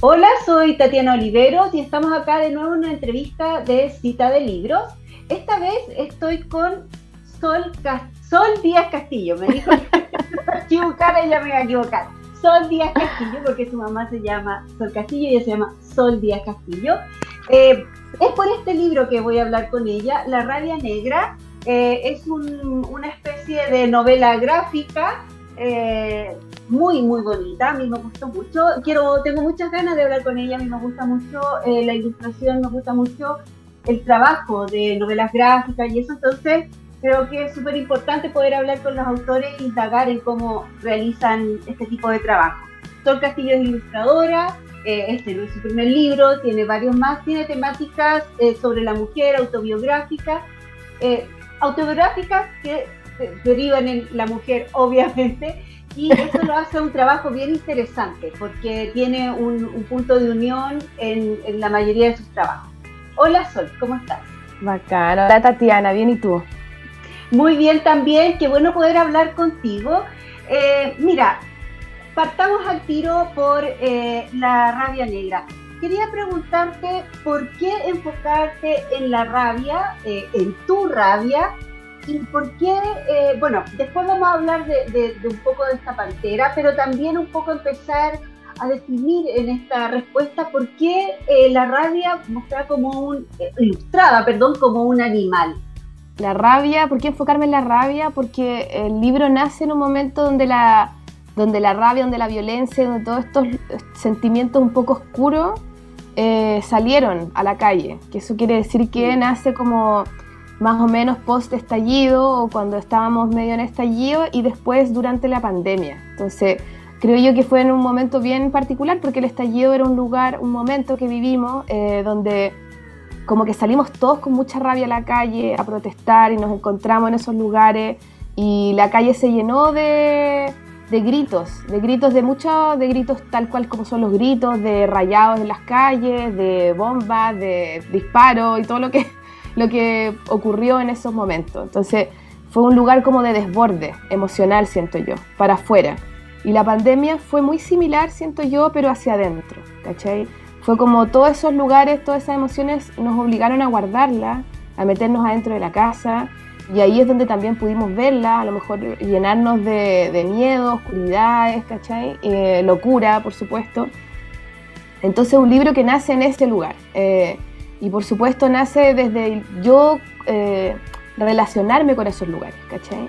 Hola, soy Tatiana Oliveros y estamos acá de nuevo en una entrevista de cita de libros. Esta vez estoy con Sol, Díaz Castillo. Me dijo que equivocar, ella me va a equivocar. Sol Díaz Castillo, porque su mamá se llama Sol Castillo y ella se llama Sol Díaz Castillo. Eh, es por este libro que voy a hablar con ella, La Rabia Negra. Eh, es una especie de novela gráfica eh, muy, muy bonita. A mí me gustó mucho. Quiero, tengo muchas ganas de hablar con ella. A mí me gusta mucho la ilustración, me gusta mucho el trabajo de novelas gráficas y eso. Entonces, creo que es súper importante poder hablar con los autores e indagar en cómo realizan este tipo de trabajo. Sol Castillo es ilustradora, eh, este es su primer libro, tiene varios más, tiene temáticas eh, sobre la mujer, autobiográficas, eh, autobiográficas que derivan en la mujer, obviamente, y eso lo hace un trabajo bien interesante porque tiene un, punto de unión en, en, la mayoría de sus trabajos. Hola Sol, ¿cómo estás? Bacano. Hola Tatiana, ¿bien y tú? Muy bien también, qué bueno poder hablar contigo. Eh, mira, partamos al tiro por eh, la rabia negra. Quería preguntarte por qué enfocarte en la rabia, eh, en tu rabia, y por qué, bueno, después vamos a hablar de, un poco de esta pantera, pero también un poco empezar a definir en esta respuesta por qué la rabia mostrada como un, ilustrada, perdón, como un animal. La rabia, ¿por qué enfocarme en la rabia? Porque el libro nace en un momento donde la, donde la rabia, donde la violencia, donde todos estos sentimientos un poco oscuros eh, salieron a la calle. Que eso quiere decir que nace como más o menos post estallido o cuando estábamos medio en estallido y después durante la pandemia. Entonces, creo yo que fue en un momento bien particular porque el estallido era un lugar, un momento que vivimos eh, donde como que salimos todos con mucha rabia a la calle a protestar y nos encontramos en esos lugares y la calle se llenó de, gritos, de gritos de muchos, de gritos tal cual como son los gritos, de rayados en las calles, de bombas, de disparos y todo lo que, lo que ocurrió en esos momentos. Entonces fue un lugar como de desborde emocional, siento yo, para afuera. Y la pandemia fue muy similar, siento yo, pero hacia adentro, ¿cachai? Fue como todos esos lugares, todas esas emociones nos obligaron a guardarlas, a meternos adentro de la casa. Y ahí es donde también pudimos verla, a lo mejor llenarnos de, miedo, oscuridades, ¿cachai? Eh, locura, por supuesto. Entonces un libro que nace en ese lugar. Eh, y por supuesto nace desde yo eh, relacionarme con esos lugares, ¿cachai?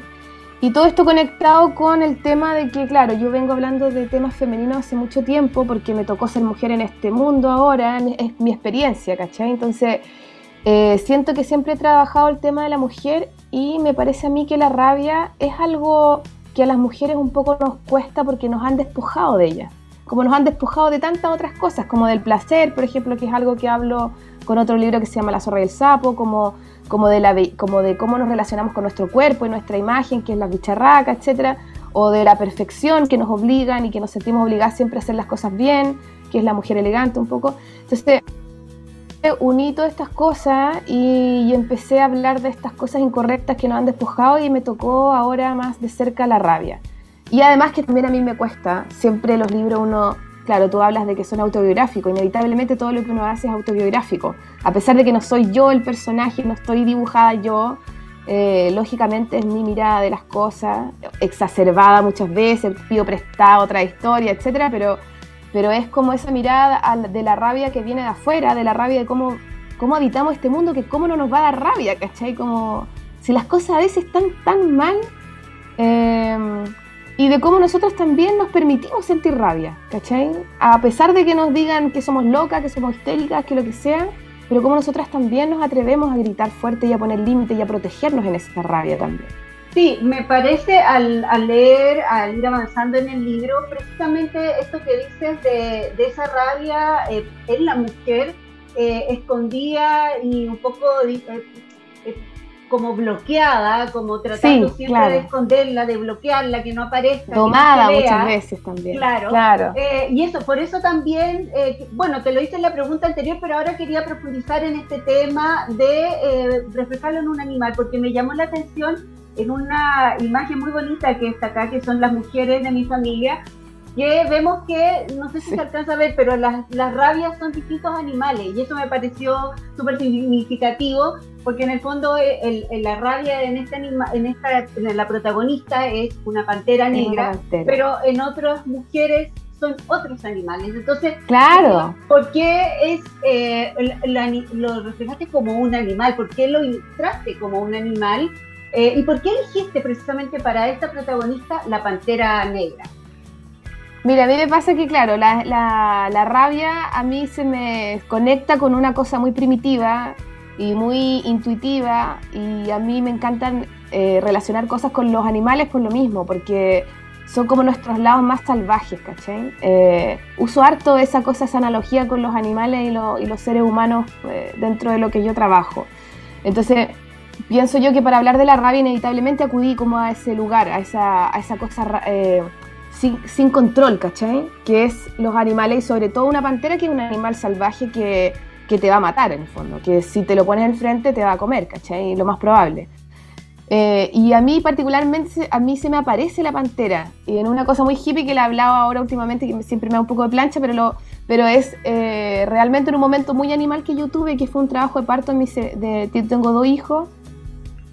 Y todo esto conectado con el tema de que, claro, yo vengo hablando de temas femeninos hace mucho tiempo porque me tocó ser mujer en este mundo ahora, es mi experiencia, ¿cachai? Entonces, eh, siento que siempre he trabajado el tema de la mujer y me parece a mí que la rabia es algo que a las mujeres un poco nos cuesta porque nos han despojado de ella, como nos han despojado de tantas otras cosas, como del placer, por ejemplo, que es algo que hablo con otro libro que se llama La zorra y el sapo, como como de, la, como de cómo nos relacionamos con nuestro cuerpo y nuestra imagen, que es la bicharraca, etcétera, o de la perfección que nos obligan y que nos sentimos obligadas siempre a hacer las cosas bien, que es la mujer elegante un poco. Entonces, uní todas estas cosas y, y, empecé a hablar de estas cosas incorrectas que nos han despojado y me tocó ahora más de cerca la rabia. Y además que también a mí me cuesta, siempre los libros uno claro, tú hablas de que son autobiográficos, inevitablemente todo lo que uno hace es autobiográfico. A pesar de que no soy yo el personaje, no estoy dibujada yo, eh, lógicamente es mi mirada de las cosas, exacerbada muchas veces, pido prestado otra historia, etcétera, pero, pero es como esa mirada de la rabia que viene de afuera, de la rabia de cómo, cómo habitamos este mundo, que cómo no nos va a dar rabia, ¿cachai? Como si las cosas a veces están tan mal. Eh, y de cómo nosotros también nos permitimos sentir rabia, ¿cachai? A pesar de que nos digan que somos locas, que somos histéricas, que lo que sea, pero cómo nosotras también nos atrevemos a gritar fuerte y a poner límites y a protegernos en esa rabia también. Sí, me parece al, leer, al ir avanzando en el libro, precisamente esto que dices de, esa rabia eh, en la mujer eh, escondida y un poco eh, como bloqueada, como tratando siempre de esconderla, de bloquearla, que no aparezca. Tomada muchas veces también. Claro. claro. Eh, y eso, por eso también, eh, bueno, te lo hice en la pregunta anterior, pero ahora quería profundizar en este tema de eh, reflejarlo en un animal, porque me llamó la atención en una imagen muy bonita que está acá, que son las mujeres de mi familia, que vemos que, no sé si se alcanza a ver, pero las, las rabias son distintos animales y eso me pareció súper significativo porque en el fondo eh, el, la rabia en este anima, en esta en la protagonista es una pantera negra, pero en otras mujeres son otros animales. Entonces, claro. ¿por qué es eh, lo reflejaste como un animal? ¿Por qué lo ilustraste como un animal? Eh, ¿Y por qué elegiste precisamente para esta protagonista la pantera negra? Mira, a mí me pasa que, claro, la, la, rabia a mí se me conecta con una cosa muy primitiva y muy intuitiva y a mí me encantan eh, relacionar cosas con los animales por lo mismo, porque son como nuestros lados más salvajes, ¿cachai? Eh, uso harto esa cosa, esa analogía con los animales y, los seres humanos eh, dentro de lo que yo trabajo. Entonces, pienso yo que para hablar de la rabia inevitablemente acudí como a ese lugar, a esa, a esa cosa sin, control, ¿cachai? Que es los animales y sobre todo una pantera que es un animal salvaje que, que te va a matar en el fondo, que si te lo pones enfrente te va a comer, ¿cachai? Lo más probable. Eh, y a mí particularmente, a mí se me aparece la pantera. Y en una cosa muy hippie que le he hablado ahora últimamente, que siempre me da un poco de plancha, pero, pero es eh, realmente en un momento muy animal que yo tuve, que fue un trabajo de parto. En mi, tengo dos hijos,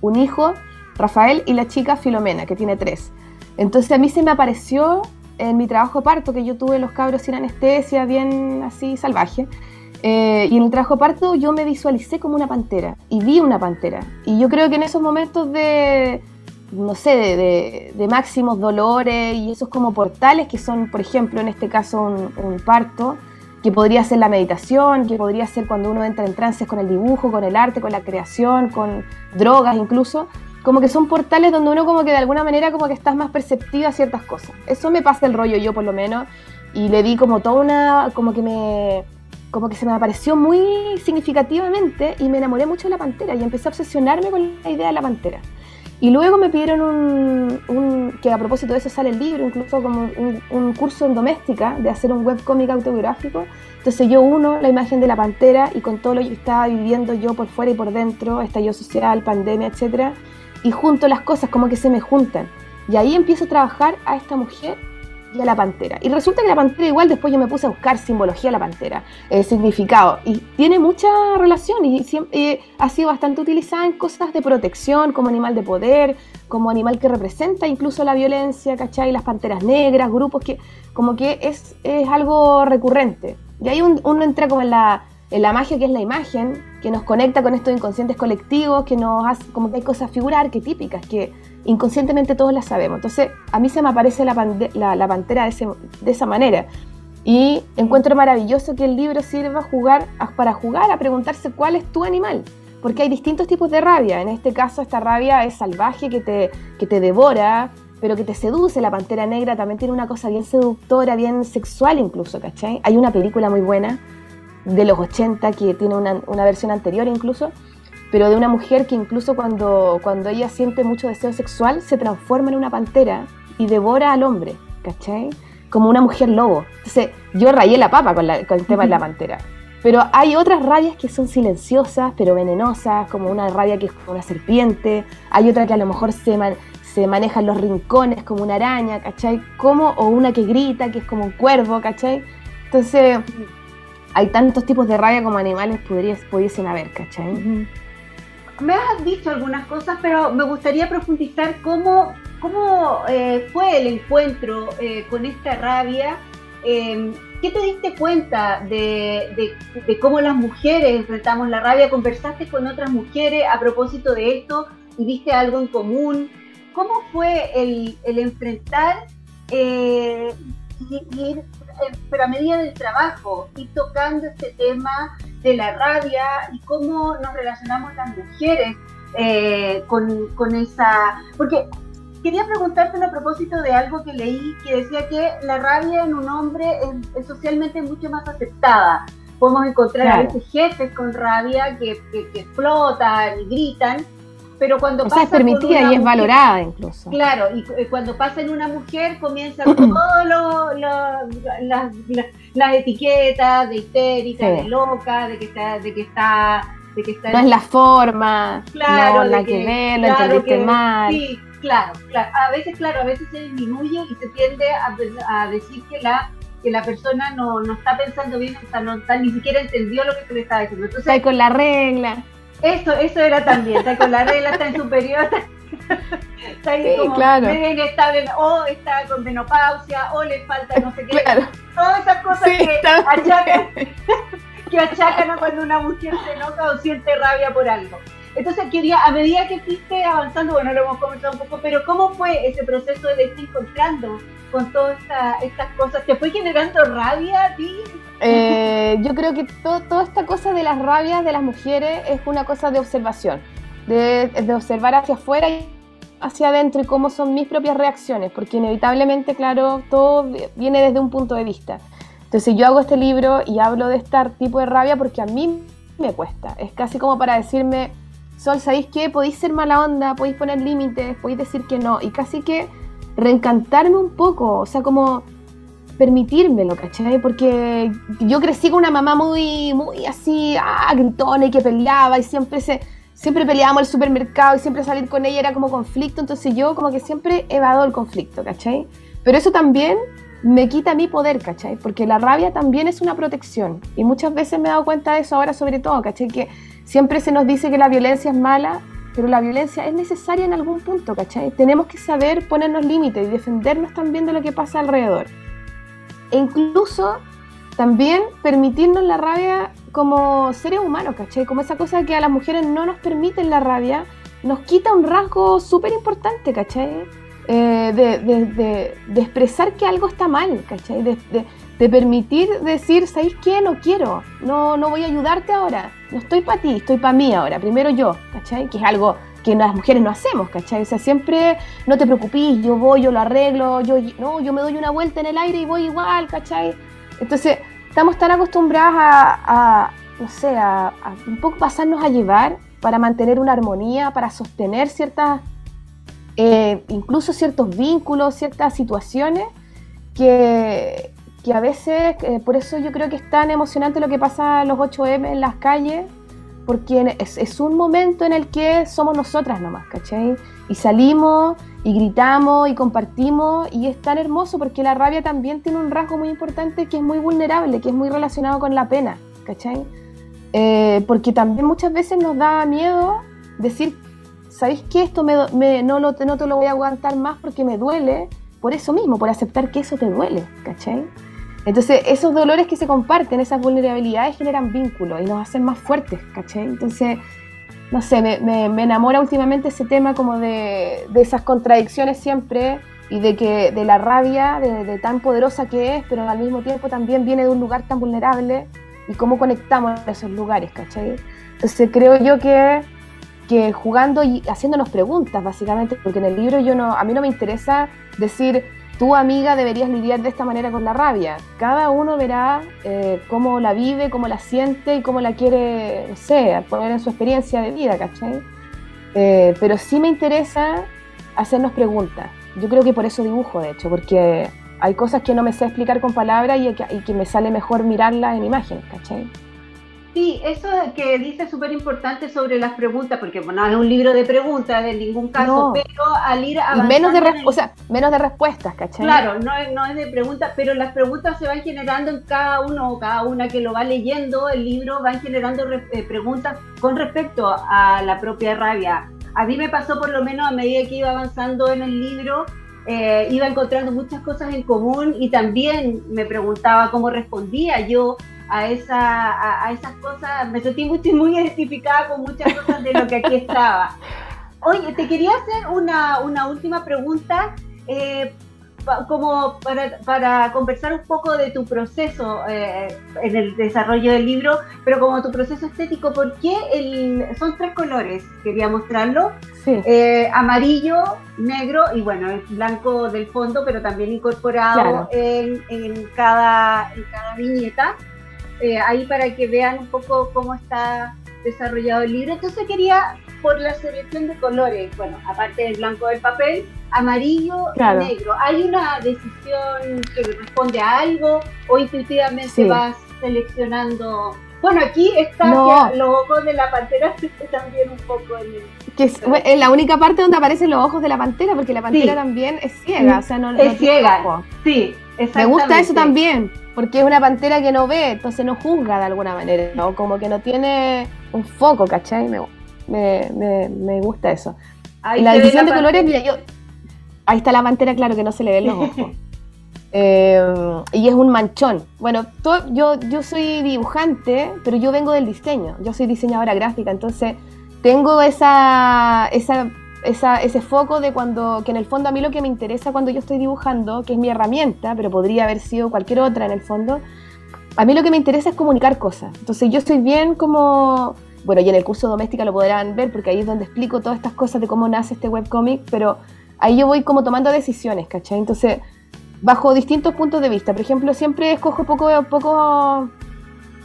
un hijo, Rafael, y la chica Filomena, que tiene tres. Entonces a mí se me apareció en mi trabajo de parto, que yo tuve los cabros sin anestesia, bien así salvaje. Eh, y en el trabajo parto yo me visualicé como una pantera y vi una pantera. Y yo creo que en esos momentos de, no sé, de, máximos dolores y esos como portales que son, por ejemplo, en este caso un, parto, que podría ser la meditación, que podría ser cuando uno entra en trances con el dibujo, con el arte, con la creación, con drogas incluso, como que son portales donde uno como que de alguna manera como que estás más perceptiva a ciertas cosas. Eso me pasa el rollo yo por lo menos y le di como toda una, como que me como que se me apareció muy significativamente y me enamoré mucho de la pantera y empecé a obsesionarme con la idea de la pantera. Y luego me pidieron un, que a propósito de eso sale el libro, incluso como un, curso en doméstica de hacer un webcómic autobiográfico. Entonces yo uno la imagen de la pantera y con todo lo que estaba viviendo yo por fuera y por dentro, estallido social, pandemia, etc. Y junto las cosas como que se me juntan. Y ahí empiezo a trabajar a esta mujer a la pantera. Y resulta que la pantera igual después yo me puse a buscar simbología de la pantera, eh, significado, y tiene mucha relación y siempre, ha sido bastante utilizada en cosas de protección, como animal de poder, como animal que representa incluso la violencia, ¿cachai? Las panteras negras, grupos que como que es, es algo recurrente. Y ahí uno entra como en la, la magia que es la imagen, que nos conecta con estos inconscientes colectivos, que nos hace como que hay cosas figurar, que típicas, que inconscientemente todos las sabemos. Entonces, a mí se me aparece la, pantera de, esa manera. Y encuentro maravilloso que el libro sirva para jugar, a preguntarse cuál es tu animal. Porque hay distintos tipos de rabia. En este caso, esta rabia es salvaje, que te, que te devora, pero que te seduce. La pantera negra también tiene una cosa bien seductora, bien sexual incluso, ¿cachai? Hay una película muy buena de los 80 que tiene una, una versión anterior incluso, pero de una mujer que incluso cuando, cuando ella siente mucho deseo sexual se transforma en una pantera y devora al hombre, ¿cachai? Como una mujer lobo. Entonces, yo rayé la papa con, el tema de la pantera. Pero hay otras rabias que son silenciosas, pero venenosas, como una rabia que es como una serpiente. Hay otra que a lo mejor se, se maneja en los rincones, como una araña, ¿cachai? Como, o una que grita, que es como un cuervo, ¿cachai? Entonces, hay tantos tipos de rabia como animales pudiesen haber, ¿cachai? me has dicho algunas cosas, pero me gustaría profundizar cómo, cómo eh, fue el encuentro eh, con esta rabia. Em, ¿Qué te diste cuenta de, cómo las mujeres enfrentamos la rabia? ¿Conversaste con otras mujeres a propósito de esto y viste algo en común? ¿Cómo fue el, enfrentar eh, pero a medida del trabajo, y tocando este tema de la rabia y cómo nos relacionamos las mujeres eh, con, esa... Porque quería preguntarte a propósito de algo que leí que decía que la rabia en un hombre es, socialmente mucho más aceptada. Podemos encontrar a veces jefes con rabia que, que explotan y gritan, pero cuando o pasa es permitida y es valorada incluso. Claro, y eh, cuando pasa en una mujer comienzan todas las, etiquetas de histérica, de loca, de que está, de que está, de que está no es la forma, claro, no, la que, ve, lo entendiste mal. Sí, Claro, claro. A veces, claro, a veces se disminuye y se tiende a, decir que la que la persona no, no está pensando bien, o sea, no está, ni siquiera entendió lo que se le estaba diciendo. Entonces, está con la regla. Eso, eso era también, está con la regla, está en superior, está, ahí como claro. inestable, o está con menopausia, o le falta no sé qué. Todas esas cosas que, achacan, que achacan a cuando una mujer se enoja o siente rabia por algo. Entonces quería, a medida que fuiste avanzando, bueno, lo hemos comentado un poco, pero ¿cómo fue ese proceso de irte encontrando con todas estas cosas? ¿Te fue generando rabia a ti? Eh, yo creo que toda esta cosa de las rabias de las mujeres es una cosa de observación, de, de observar hacia afuera y hacia adentro y cómo son mis propias reacciones, porque inevitablemente, claro, todo viene desde un punto de vista. Entonces yo hago este libro y hablo de este tipo de rabia porque a mí me cuesta. Es casi como para decirme, Sol, ¿sabéis qué? Podéis ser mala onda, podéis poner límites, podéis decir que no. Y casi que reencantarme un poco, o sea, como permitírmelo, ¿cachai? Porque yo crecí con una mamá muy, muy así, ah, gritona y que peleaba y siempre se, siempre peleábamos el supermercado y siempre salir con ella era como conflicto, entonces yo como que siempre evado el conflicto, ¿cachai? Pero eso también me quita mi poder, ¿cachai? Porque la rabia también es una protección y muchas veces me he dado cuenta de eso ahora sobre todo, ¿cachai? Que Siempre se nos dice que la violencia es mala, pero la violencia es necesaria en algún punto, ¿cachai? Tenemos que saber ponernos límites y defendernos también de lo que pasa alrededor. E incluso también permitirnos la rabia como seres humanos, ¿cachai? Como esa cosa que a las mujeres no nos permiten la rabia, nos quita un rasgo súper importante, ¿cachai? Eh, de, expresar que algo está mal, ¿cachai? De, de permitir decir, ¿sabéis qué? No quiero, no, no voy a ayudarte ahora, no estoy para ti, estoy para mí ahora, primero yo, ¿cachai? Que es algo que las mujeres no hacemos, ¿cachai? O sea, siempre no te preocupes, yo voy, yo lo arreglo, yo, no, yo me doy una vuelta en el aire y voy igual, ¿cachai? Entonces, estamos tan acostumbradas a, no sé, a, un poco pasarnos a llevar para mantener una armonía, para sostener ciertas, eh, incluso ciertos vínculos, ciertas situaciones, que, que a veces, eh, por eso yo creo que es tan emocionante lo que pasa a los 8M en las calles, porque es, un momento en el que somos nosotras nomás, ¿cachai? Y salimos y gritamos y compartimos y es tan hermoso porque la rabia también tiene un rasgo muy importante que es muy vulnerable, que es muy relacionado con la pena, ¿cachai? Eh, porque también muchas veces nos da miedo decir, ¿sabéis qué? Esto me, no, no, no te lo voy a aguantar más porque me duele, por eso mismo, por aceptar que eso te duele, ¿cachai? Entonces, esos dolores que se comparten, esas vulnerabilidades generan vínculos y nos hacen más fuertes, ¿cachai? Entonces, no sé, me, enamora últimamente ese tema como de, esas contradicciones siempre y de que de la rabia, de, tan poderosa que es, pero al mismo tiempo también viene de un lugar tan vulnerable y cómo conectamos esos lugares, ¿cachai? Entonces creo yo que, que jugando y haciéndonos preguntas, básicamente, porque en el libro yo no, a mí no me interesa decir tu amiga deberías lidiar de esta manera con la rabia. Cada uno verá eh, cómo la vive, cómo la siente y cómo la quiere, no sé, poner en su experiencia de vida, ¿cachai? Eh, pero sí me interesa hacernos preguntas. Yo creo que por eso dibujo, de hecho, porque hay cosas que no me sé explicar con palabras y, y que me sale mejor mirarlas en imágenes, ¿cachai? Sí, eso que dice es súper importante sobre las preguntas, porque bueno, no es un libro de preguntas en ningún caso, pero al ir avanzando... menos de, o sea, menos de respuestas, ¿cachai? Claro, no es, no es de preguntas, pero las preguntas se van generando en cada uno o cada una que lo va leyendo, el libro van generando eh, preguntas con respecto a la propia rabia. A mí me pasó por lo menos a medida que iba avanzando en el libro, eh, iba encontrando muchas cosas en común y también me preguntaba cómo respondía yo a, esa, a, esas cosas, me sentí muy, muy identificada con muchas cosas de lo que aquí estaba. Oye, te quería hacer una, una última pregunta, eh, como para, para, conversar un poco de tu proceso eh, en el desarrollo del libro, pero como tu proceso estético, ¿por qué el, son tres colores? Quería mostrarlo. Eh, amarillo, negro y bueno, el blanco del fondo, pero también incorporado en, en, cada, en cada viñeta. Eh, ahí para que vean un poco cómo está desarrollado el libro. Entonces quería, por la selección de colores, bueno, aparte del blanco del papel, amarillo y negro. ¿Hay una decisión que responde a algo o intuitivamente vas seleccionando Bueno, aquí está los ojos de la pantera también un poco en Que es, la única parte donde aparecen los ojos de la pantera, porque la pantera también es ciega, o sea, no, es ciega. Sí, Me gusta eso también, porque es una pantera que no ve, entonces no juzga de alguna manera, ¿no? Como que no tiene un foco, ¿cachai? Me, me, me, gusta eso. y la decisión de colores, mira, yo... Ahí está la pantera, claro que no se le ven los ojos. Eh, y es un manchón. Bueno, yo, yo soy dibujante, pero yo vengo del diseño. Yo soy diseñadora gráfica, entonces tengo esa, esa, ese foco de cuando, que en el fondo a mí lo que me interesa cuando yo estoy dibujando, que es mi herramienta, pero podría haber sido cualquier otra en el fondo, a mí lo que me interesa es comunicar cosas. Entonces yo estoy bien como, bueno, y en el curso doméstica lo podrán ver, porque ahí es donde explico todas estas cosas de cómo nace este webcomic, pero ahí yo voy como tomando decisiones, ¿cachai? Entonces bajo distintos puntos de vista. Por ejemplo, siempre escojo poco, poco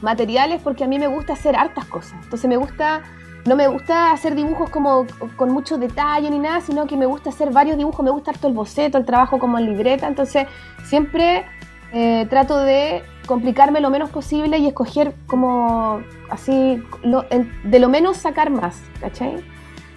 materiales porque a mí me gusta hacer hartas cosas. Entonces me gusta, no me gusta hacer dibujos como con mucho detalle ni nada, sino que me gusta hacer varios dibujos, me gusta harto el boceto, el trabajo como en libreta. Entonces siempre eh, trato de complicarme lo menos posible y escoger como así, de lo menos sacar más, ¿cachai?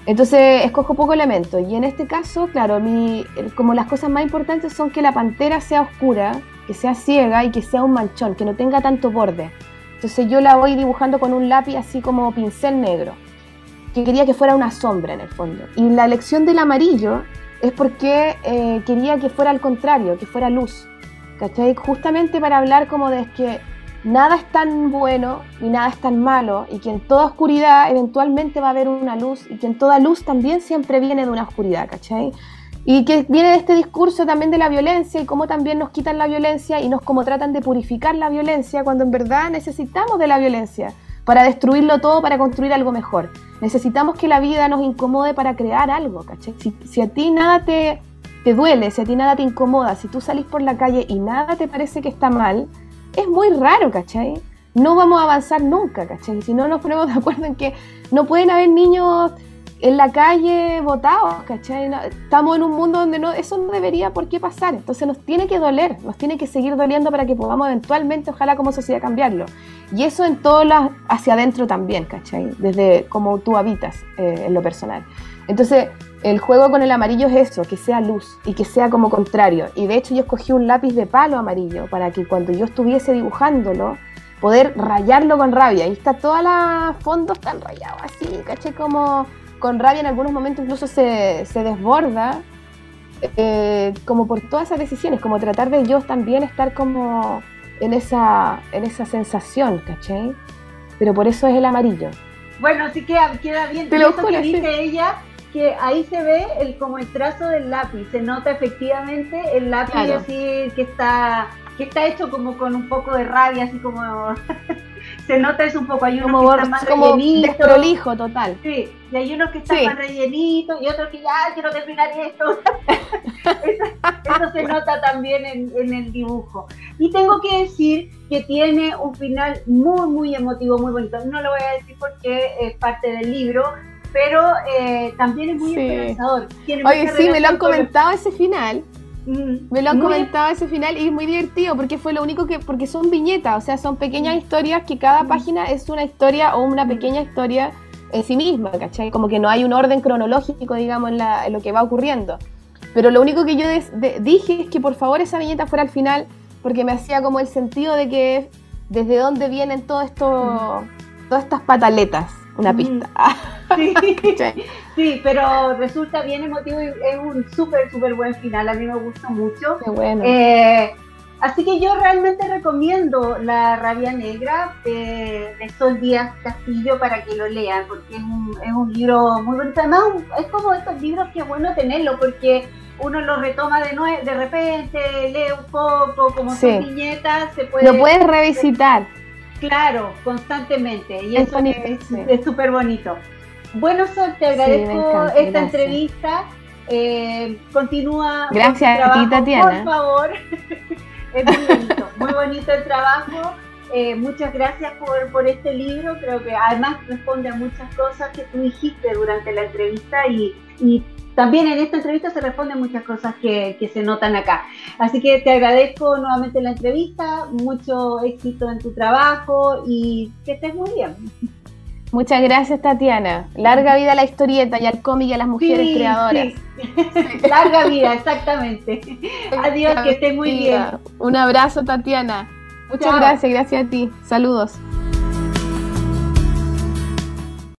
Entonces escojo poco elemento y en este caso, claro, mi, como las cosas más importantes son que la pantera sea oscura, que sea ciega y que sea un manchón, que no tenga tanto borde. Entonces yo la voy dibujando con un lápiz así como pincel negro, que quería que fuera una sombra en el fondo. Y la elección del amarillo es porque eh, quería que fuera al contrario, que fuera luz. ¿Cachai? Justamente para hablar como de que nada es tan bueno ni nada es tan malo y que en toda oscuridad eventualmente va a haber una luz y que en toda luz también siempre viene de una oscuridad, ¿cachai? Y que viene de este discurso también de la violencia y cómo también nos quitan la violencia y nos como tratan de purificar la violencia cuando en verdad necesitamos de la violencia para destruirlo todo, para construir algo mejor. Necesitamos que la vida nos incomode para crear algo, ¿cachai? Si, si a ti nada te, te duele, si a ti nada te incomoda, si tú salís por la calle y nada te parece que está mal, es muy raro, ¿cachai? No vamos a avanzar nunca, ¿cachai? Si no nos ponemos de acuerdo en que no pueden haber niños en la calle votados, ¿cachai? estamos en un mundo donde no, eso no debería por qué pasar. Entonces nos tiene que doler, nos tiene que seguir doliendo para que podamos eventualmente, ojalá como sociedad, cambiarlo. Y eso en todas hacia adentro también, ¿cachai? Desde cómo tú habitas eh, en lo personal. Entonces, el juego con el amarillo es eso, que sea luz y que sea como contrario. Y de hecho yo escogí un lápiz de palo amarillo para que cuando yo estuviese dibujándolo, poder rayarlo con rabia. Y está toda la fondo están rayados así, caché como con rabia en algunos momentos incluso se, desborda, eh, como por todas esas decisiones, como tratar de yo también estar como en esa, en esa sensación, ¿caché? Pero por eso es el amarillo. Bueno, sí queda, queda bien. Te lo que dice ella que ahí se ve el como el trazo del lápiz, se nota efectivamente el lápiz así que está que está hecho como con un poco de rabia, así como se nota eso un poco, hay unos que están más como desprolijo total. Sí, y hay unos que están más rellenitos y otros que ya quiero terminar esto. eso, se nota también en, en, el dibujo. Y tengo que decir que tiene un final muy, muy emotivo, muy bonito. No lo voy a decir porque es parte del libro, pero eh, también es muy esperanzador. Oye, sí, me lo han comentado ese final. Mm, me lo han comentado ese final y es muy divertido porque fue lo único que, porque son viñetas, o sea, son pequeñas mm. historias que cada mm. página es una historia o una pequeña historia en sí misma, ¿cachai? Como que no hay un orden cronológico, digamos, en, la, en lo que va ocurriendo. Pero lo único que yo dije es que por favor esa viñeta fuera al final porque me hacía como el sentido de que desde dónde vienen todo esto, todas estas pataletas una pista. Sí. pero resulta bien emotivo y es un súper, súper buen final. A mí me gusta mucho. Qué bueno. Eh, así que yo realmente recomiendo La Rabia Negra de, Sol Díaz Castillo para que lo lean, porque es un, es un libro muy bonito. Además, es como estos libros que es bueno tenerlo, porque uno lo retoma de, de repente, lee un poco, como son viñetas, se puede... Lo puedes revisitar. Claro, constantemente. Y eso es súper bonito. Bueno, Sol, te agradezco esta entrevista. Eh, continúa. Gracias a ti, Tatiana. Por favor. es muy bonito, muy bonito el trabajo. Eh, muchas gracias por, por este libro. Creo que además responde a muchas cosas que tú dijiste durante la entrevista y, y también en esta entrevista se responden muchas cosas que, que, se notan acá. Así que te agradezco nuevamente la entrevista, mucho éxito en tu trabajo y que estés muy bien. Muchas gracias, Tatiana. Larga vida a la historieta y al cómic y a las mujeres creadoras. Larga vida, exactamente. Adiós, que estés muy bien. Un abrazo, Tatiana. Muchas gracias, gracias a ti. Saludos.